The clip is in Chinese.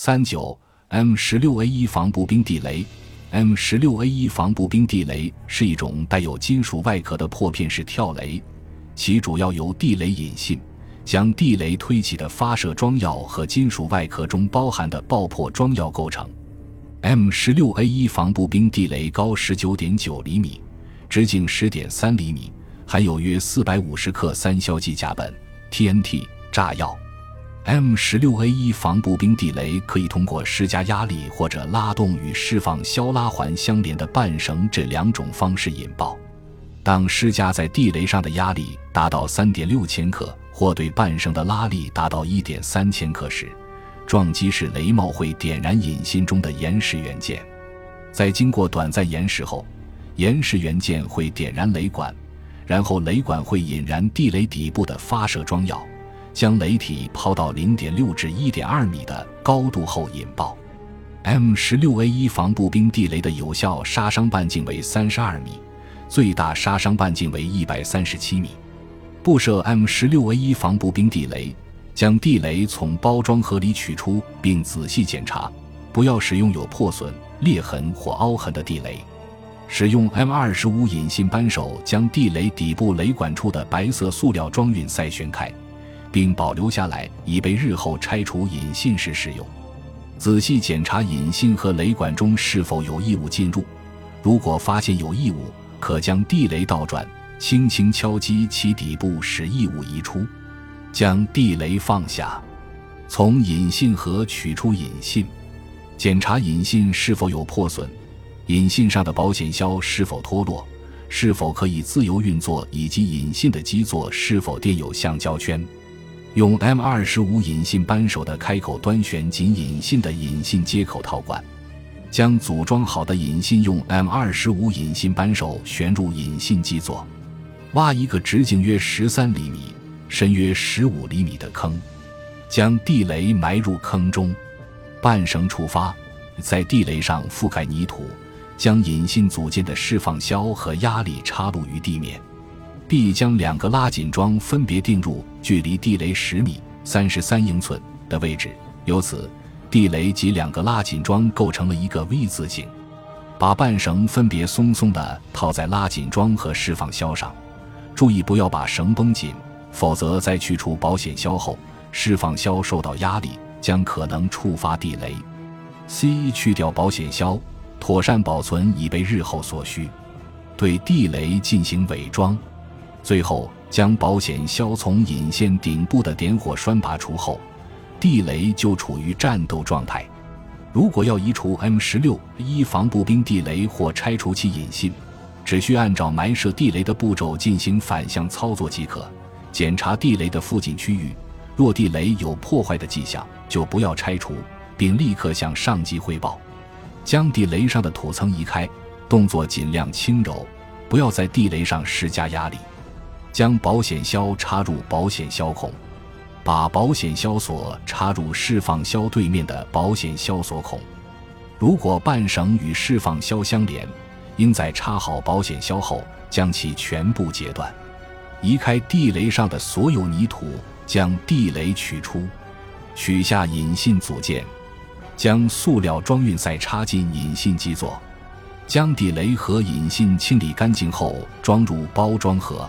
三九 M 十六 A 一防步兵地雷，M 十六 A 一防步兵地雷是一种带有金属外壳的破片式跳雷，其主要由地雷引信、将地雷推起的发射装药和金属外壳中包含的爆破装药构成。M 十六 A 一防步兵地雷高十九点九厘米，直径十点三厘米，含有约四百五十克三硝基甲苯 （TNT） 炸药。M 十六 A 一防步兵地雷可以通过施加压力或者拉动与释放消拉环相连的半绳这两种方式引爆。当施加在地雷上的压力达到三点六千克，或对半绳的拉力达到一点三千克时，撞击式雷帽会点燃引信中的延时元件，在经过短暂延时后，延时元件会点燃雷管，然后雷管会引燃地雷底部的发射装药，将雷体抛到零点六至一点二米的高度后引爆。M 十六 A 一防步兵地雷的有效杀伤半径为三十二米，最大杀伤半径为一百三十七米。布设 M 十六 A 一防步兵地雷。将地雷从包装盒里取出，并仔细检查，不要使用有破损、裂痕或凹痕的地雷。使用 M 二十五引信扳手将地雷底部雷管处的白色塑料装运塞旋开，并保留下来，以备日后拆除引信时使用。仔细检查引信和雷管中是否有异物进入，如果发现有异物，可将地雷倒转，轻轻敲击其底部，使异物移出。将地雷放下，从引信盒取出引信，检查引信是否有破损，引信上的保险销是否脱落，是否可以自由运作，以及引信的基座是否垫有橡胶圈。用 M 二十五引信扳手的开口端旋紧引信的引信接口套管，将组装好的引信用 M 二十五引信扳手旋入引信基座，挖一个直径约十三厘米。深约十五厘米的坑，将地雷埋入坑中，半绳触发，在地雷上覆盖泥土，将引信组件的释放销和压力插入于地面。B 将两个拉紧桩分别定入距离地雷十米（三十三英寸）的位置，由此地雷及两个拉紧桩构成了一个 V 字形。把半绳分别松松地套在拉紧桩和释放销上，注意不要把绳绷紧。否则，在去除保险销后，释放销受到压力，将可能触发地雷。C 去掉保险销，妥善保存以备日后所需。对地雷进行伪装，最后将保险销从引线顶部的点火栓拔除后，地雷就处于战斗状态。如果要移除 M 十六一防步兵地雷或拆除其引信，只需按照埋设地雷的步骤进行反向操作即可。检查地雷的附近区域，若地雷有破坏的迹象，就不要拆除，并立刻向上级汇报。将地雷上的土层移开，动作尽量轻柔，不要在地雷上施加压力。将保险销插入保险销孔，把保险销锁插入释放销对面的保险销锁孔。如果半绳与释放销相连，应在插好保险销后将其全部截断。移开地雷上的所有泥土，将地雷取出，取下引信组件，将塑料装运塞插进引信基座，将地雷和引信清理干净后装入包装盒。